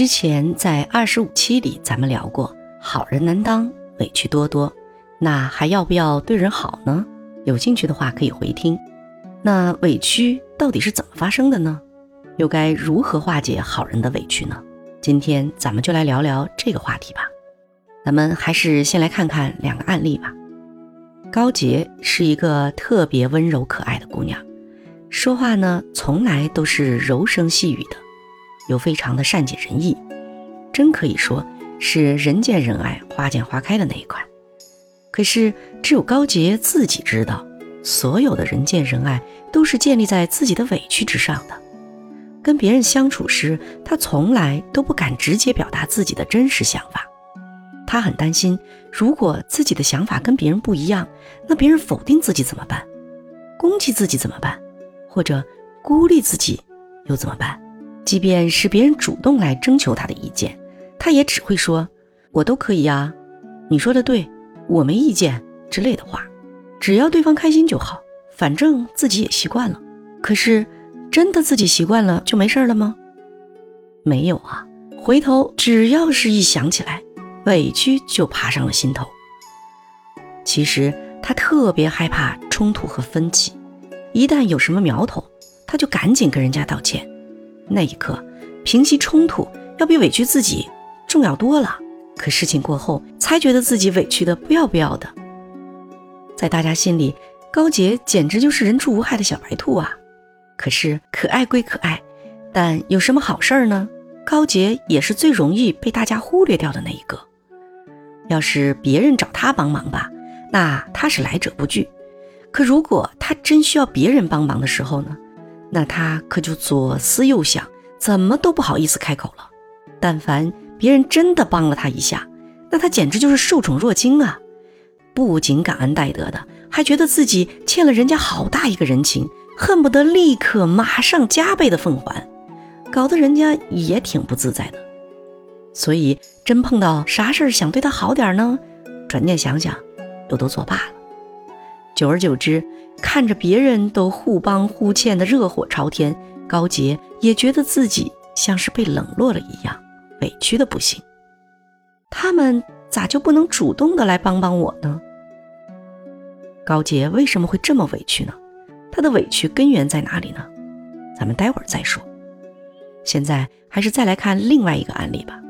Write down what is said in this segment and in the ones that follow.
之前在二十五期里，咱们聊过好人难当，委屈多多，那还要不要对人好呢？有兴趣的话可以回听。那委屈到底是怎么发生的呢？又该如何化解好人的委屈呢？今天咱们就来聊聊这个话题吧。咱们还是先来看看两个案例吧。高洁是一个特别温柔可爱的姑娘，说话呢从来都是柔声细语的。又非常的善解人意，真可以说是人见人爱、花见花开的那一款。可是只有高洁自己知道，所有的人见人爱都是建立在自己的委屈之上的。跟别人相处时，他从来都不敢直接表达自己的真实想法。他很担心，如果自己的想法跟别人不一样，那别人否定自己怎么办？攻击自己怎么办？或者孤立自己又怎么办？即便是别人主动来征求他的意见，他也只会说：“我都可以呀，你说的对，我没意见”之类的话。只要对方开心就好，反正自己也习惯了。可是，真的自己习惯了就没事了吗？没有啊，回头只要是一想起来，委屈就爬上了心头。其实他特别害怕冲突和分歧，一旦有什么苗头，他就赶紧跟人家道歉。那一刻，平息冲突要比委屈自己重要多了。可事情过后，才觉得自己委屈的不要不要的。在大家心里，高洁简直就是人畜无害的小白兔啊。可是可爱归可爱，但有什么好事儿呢？高洁也是最容易被大家忽略掉的那一个。要是别人找他帮忙吧，那他是来者不拒。可如果他真需要别人帮忙的时候呢？那他可就左思右想，怎么都不好意思开口了。但凡别人真的帮了他一下，那他简直就是受宠若惊啊！不仅感恩戴德的，还觉得自己欠了人家好大一个人情，恨不得立刻马上加倍的奉还，搞得人家也挺不自在的。所以真碰到啥事儿想对他好点呢，转念想想，又都作罢了。久而久之。看着别人都互帮互欠的热火朝天，高洁也觉得自己像是被冷落了一样，委屈的不行。他们咋就不能主动的来帮帮我呢？高洁为什么会这么委屈呢？她的委屈根源在哪里呢？咱们待会儿再说。现在还是再来看另外一个案例吧。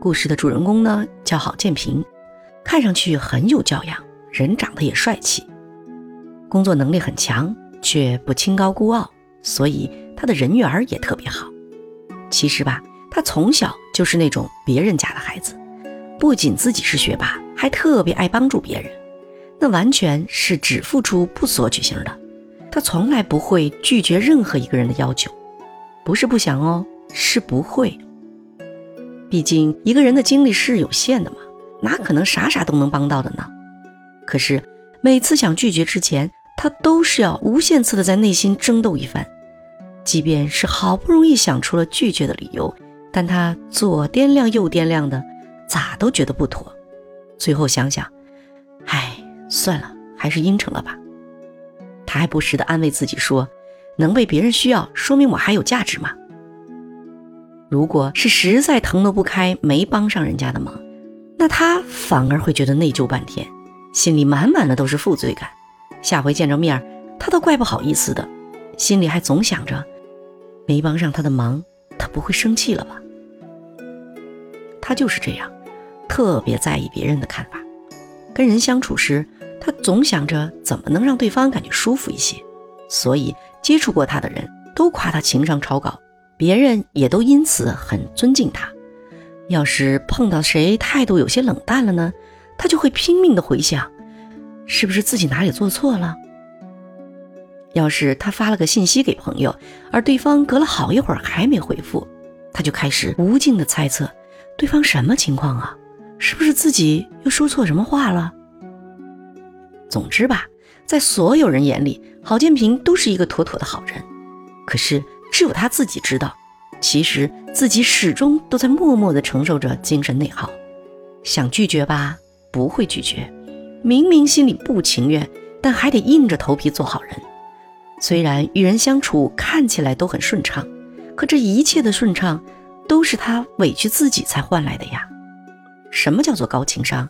故事的主人公呢叫郝建平，看上去很有教养，人长得也帅气。工作能力很强，却不清高孤傲，所以他的人缘也特别好。其实吧，他从小就是那种别人家的孩子，不仅自己是学霸，还特别爱帮助别人。那完全是只付出不索取型的。他从来不会拒绝任何一个人的要求，不是不想哦，是不会。毕竟一个人的精力是有限的嘛，哪可能啥啥都能帮到的呢？可是每次想拒绝之前，他都是要无限次的在内心争斗一番，即便是好不容易想出了拒绝的理由，但他左掂量右掂量的，咋都觉得不妥。最后想想，唉，算了，还是应承了吧。他还不时的安慰自己说：“能被别人需要，说明我还有价值嘛。”如果是实在腾挪不开，没帮上人家的忙，那他反而会觉得内疚半天，心里满满的都是负罪感。下回见着面，他都怪不好意思的，心里还总想着，没帮上他的忙，他不会生气了吧？他就是这样，特别在意别人的看法。跟人相处时，他总想着怎么能让对方感觉舒服一些，所以接触过他的人都夸他情商超高，别人也都因此很尊敬他。要是碰到谁态度有些冷淡了呢，他就会拼命的回想。是不是自己哪里做错了？要是他发了个信息给朋友，而对方隔了好一会儿还没回复，他就开始无尽的猜测，对方什么情况啊？是不是自己又说错什么话了？总之吧，在所有人眼里，郝建平都是一个妥妥的好人。可是只有他自己知道，其实自己始终都在默默的承受着精神内耗。想拒绝吧，不会拒绝。明明心里不情愿，但还得硬着头皮做好人。虽然与人相处看起来都很顺畅，可这一切的顺畅，都是他委屈自己才换来的呀。什么叫做高情商？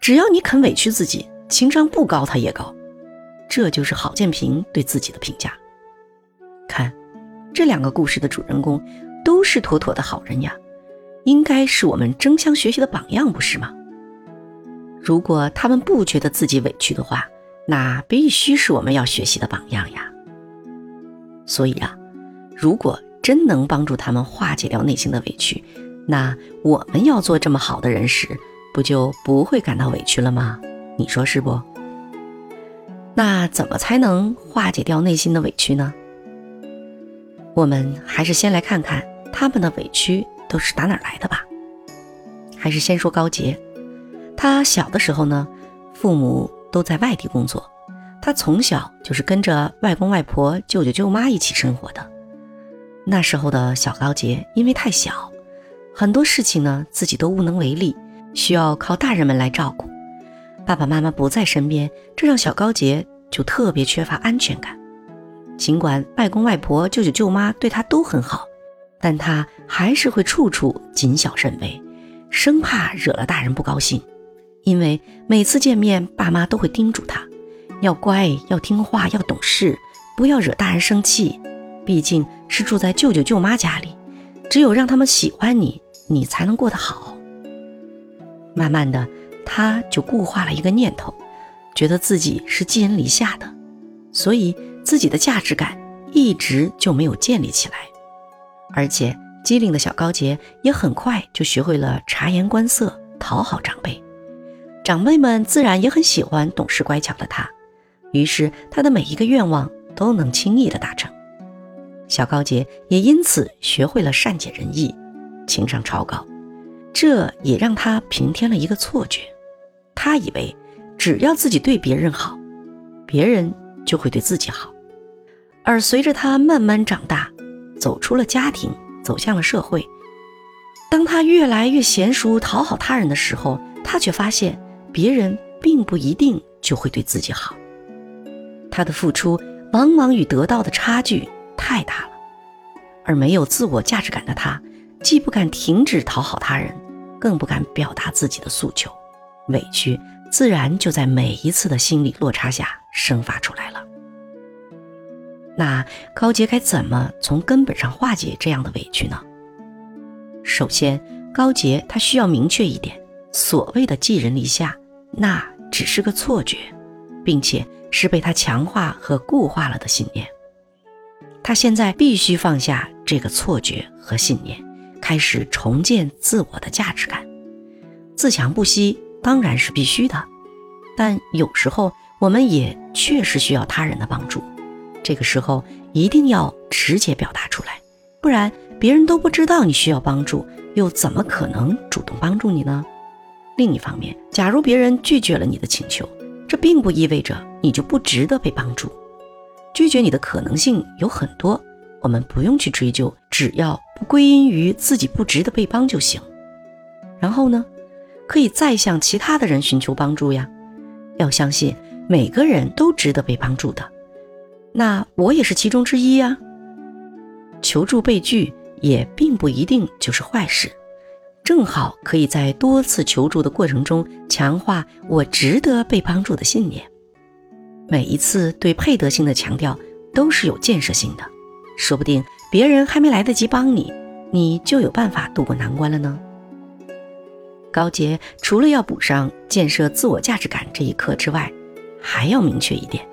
只要你肯委屈自己，情商不高他也高。这就是郝建平对自己的评价。看，这两个故事的主人公都是妥妥的好人呀，应该是我们争相学习的榜样，不是吗？如果他们不觉得自己委屈的话，那必须是我们要学习的榜样呀。所以啊，如果真能帮助他们化解掉内心的委屈，那我们要做这么好的人时，不就不会感到委屈了吗？你说是不？那怎么才能化解掉内心的委屈呢？我们还是先来看看他们的委屈都是打哪儿来的吧。还是先说高杰，他小的时候呢，父母都在外地工作，他从小就是跟着外公外婆、舅舅舅妈一起生活的。那时候的小高杰因为太小，很多事情呢自己都无能为力，需要靠大人们来照顾。爸爸妈妈不在身边，这让小高杰就特别缺乏安全感。尽管外公外婆、舅舅舅妈对他都很好，但他还是会处处谨小慎微，生怕惹了大人不高兴。因为每次见面，爸妈都会叮嘱他，要乖，要听话，要懂事，不要惹大人生气。毕竟是住在舅舅舅妈家里，只有让他们喜欢你，你才能过得好。慢慢的，他就固化了一个念头，觉得自己是寄人篱下的，所以自己的价值感一直就没有建立起来。而且机灵的小高杰也很快就学会了察言观色，讨好长辈，长辈们自然也很喜欢懂事乖巧的他，于是他的每一个愿望都能轻易的达成。小高杰也因此学会了善解人意，情商超高。这也让他平添了一个错觉，他以为只要自己对别人好，别人就会对自己好。而随着他慢慢长大，走出了家庭，走向了社会，当他越来越娴熟讨好他人的时候，他却发现别人并不一定就会对自己好。他的付出往往与得到的差距。太大了，而没有自我价值感的他，既不敢停止讨好他人，更不敢表达自己的诉求，委屈自然就在每一次的心理落差下生发出来了。那高杰该怎么从根本上化解这样的委屈呢？首先，高杰他需要明确一点，所谓的寄人篱下，那只是个错觉，并且是被他强化和固化了的信念。他现在必须放下这个错觉和信念，开始重建自我的价值感。自强不息当然是必须的，但有时候我们也确实需要他人的帮助。这个时候一定要直接表达出来，不然别人都不知道你需要帮助，又怎么可能主动帮助你呢？另一方面，假如别人拒绝了你的请求，这并不意味着你就不值得被帮助。拒绝你的可能性有很多，我们不用去追究，只要不归因于自己不值得被帮就行。然后呢，可以再向其他的人寻求帮助呀。要相信每个人都值得被帮助的，那我也是其中之一呀。求助被拒也并不一定就是坏事，正好可以在多次求助的过程中强化我值得被帮助的信念。每一次对配得性的强调都是有建设性的，说不定别人还没来得及帮你，你就有办法渡过难关了呢。高洁除了要补上建设自我价值感这一课之外，还要明确一点，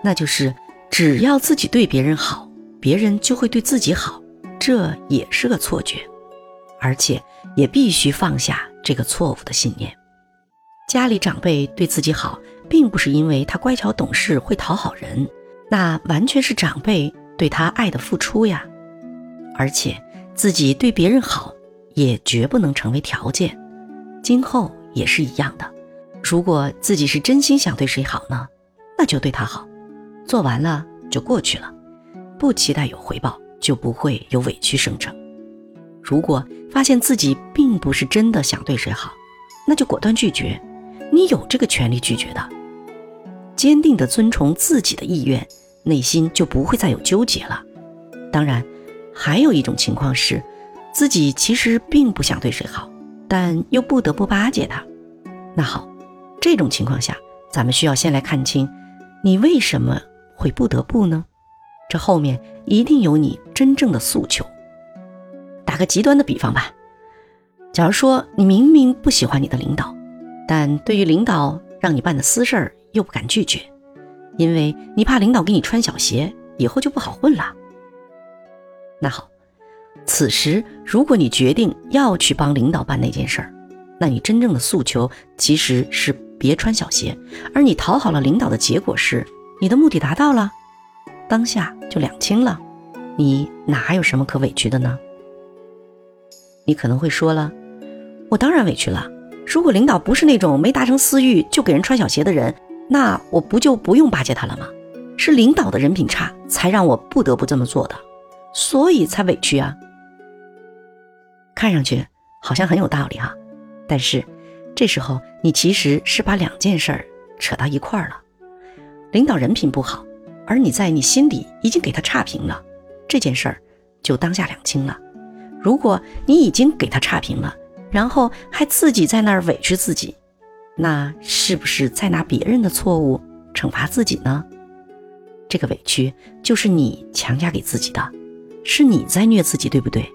那就是只要自己对别人好，别人就会对自己好，这也是个错觉，而且也必须放下这个错误的信念。家里长辈对自己好。并不是因为他乖巧懂事会讨好人，那完全是长辈对他爱的付出呀。而且自己对别人好，也绝不能成为条件，今后也是一样的。如果自己是真心想对谁好呢，那就对他好，做完了就过去了，不期待有回报，就不会有委屈生成。如果发现自己并不是真的想对谁好，那就果断拒绝。你有这个权利拒绝的，坚定的遵从自己的意愿，内心就不会再有纠结了。当然，还有一种情况是，自己其实并不想对谁好，但又不得不巴结他。那好，这种情况下，咱们需要先来看清，你为什么会不得不呢？这后面一定有你真正的诉求。打个极端的比方吧，假如说你明明不喜欢你的领导，但对于领导让你办的私事儿又不敢拒绝，因为你怕领导给你穿小鞋，以后就不好混了。那好，此时如果你决定要去帮领导办那件事儿，那你真正的诉求其实是别穿小鞋，而你讨好了领导的结果是你的目的达到了，当下就两清了，你哪有什么可委屈的呢？你可能会说了，我当然委屈了。如果领导不是那种没达成私欲就给人穿小鞋的人，那我不就不用巴结他了吗？是领导的人品差，才让我不得不这么做的，所以才委屈啊。看上去好像很有道理哈，但是这时候你其实是把两件事儿扯到一块儿了。领导人品不好，而你在你心里已经给他差评了，这件事儿就当下两清了。如果你已经给他差评了，然后还自己在那儿委屈自己，那是不是在拿别人的错误惩罚自己呢？这个委屈就是你强加给自己的，是你在虐自己，对不对？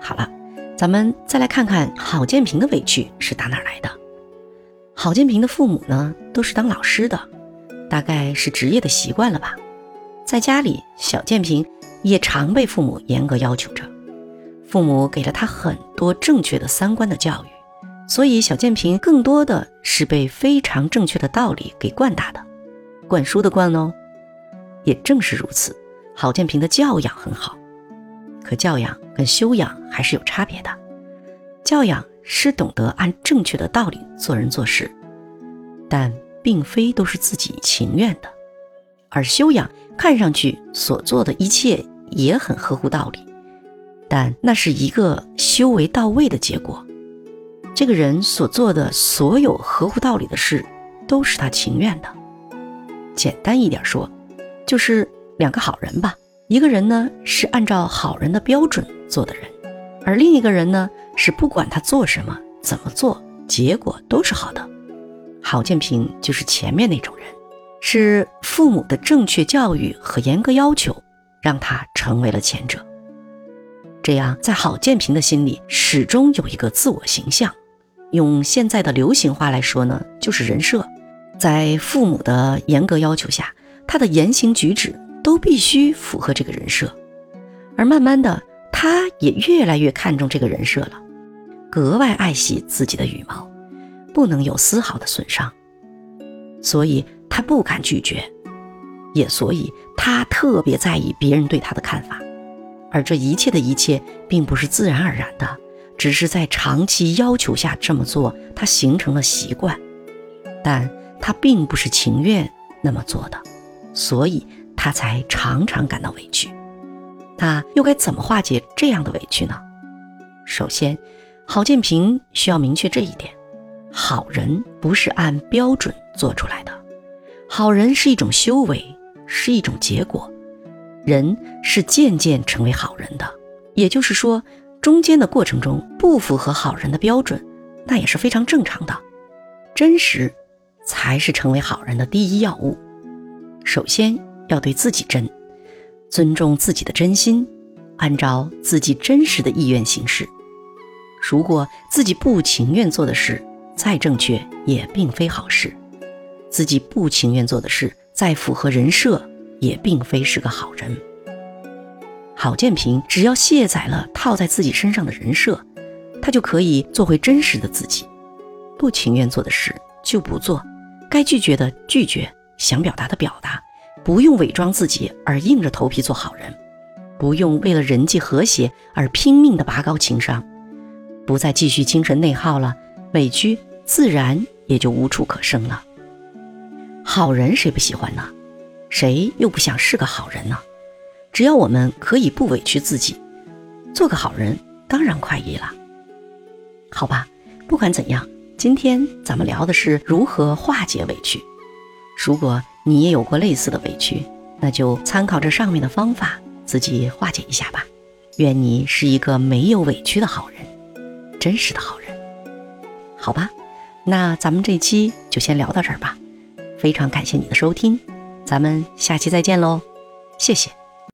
好了，咱们再来看看郝建平的委屈是打哪儿来的。郝建平的父母呢，都是当老师的，大概是职业的习惯了吧。在家里，小建平。也常被父母严格要求着，父母给了他很多正确的三观的教育，所以小建平更多的是被非常正确的道理给灌大的，灌输的灌哦。也正是如此，郝建平的教养很好，可教养跟修养还是有差别的。教养是懂得按正确的道理做人做事，但并非都是自己情愿的。而修养看上去所做的一切也很合乎道理，但那是一个修为到位的结果。这个人所做的所有合乎道理的事，都是他情愿的。简单一点说，就是两个好人吧。一个人呢是按照好人的标准做的人，而另一个人呢是不管他做什么、怎么做，结果都是好的。郝建平就是前面那种人。是父母的正确教育和严格要求，让他成为了前者。这样，在郝建平的心里，始终有一个自我形象。用现在的流行话来说呢，就是人设。在父母的严格要求下，他的言行举止都必须符合这个人设。而慢慢的，他也越来越看重这个人设了，格外爱惜自己的羽毛，不能有丝毫的损伤。所以。他不敢拒绝，也所以他特别在意别人对他的看法，而这一切的一切并不是自然而然的，只是在长期要求下这么做，他形成了习惯，但他并不是情愿那么做的，所以他才常常感到委屈。那又该怎么化解这样的委屈呢？首先，郝建平需要明确这一点：好人不是按标准做出来的。好人是一种修为，是一种结果，人是渐渐成为好人的。也就是说，中间的过程中不符合好人的标准，那也是非常正常的。真实才是成为好人的第一要务。首先要对自己真，尊重自己的真心，按照自己真实的意愿行事。如果自己不情愿做的事再正确，也并非好事。自己不情愿做的事，再符合人设，也并非是个好人。郝建平只要卸载了套在自己身上的人设，他就可以做回真实的自己。不情愿做的事就不做，该拒绝的拒绝，想表达的表达，不用伪装自己而硬着头皮做好人，不用为了人际和谐而拼命的拔高情商，不再继续精神内耗了，委屈自然也就无处可生了。好人谁不喜欢呢？谁又不想是个好人呢？只要我们可以不委屈自己，做个好人当然快意了。好吧，不管怎样，今天咱们聊的是如何化解委屈。如果你也有过类似的委屈，那就参考这上面的方法，自己化解一下吧。愿你是一个没有委屈的好人，真实的好人。好吧，那咱们这期就先聊到这儿吧。非常感谢你的收听，咱们下期再见喽，谢谢。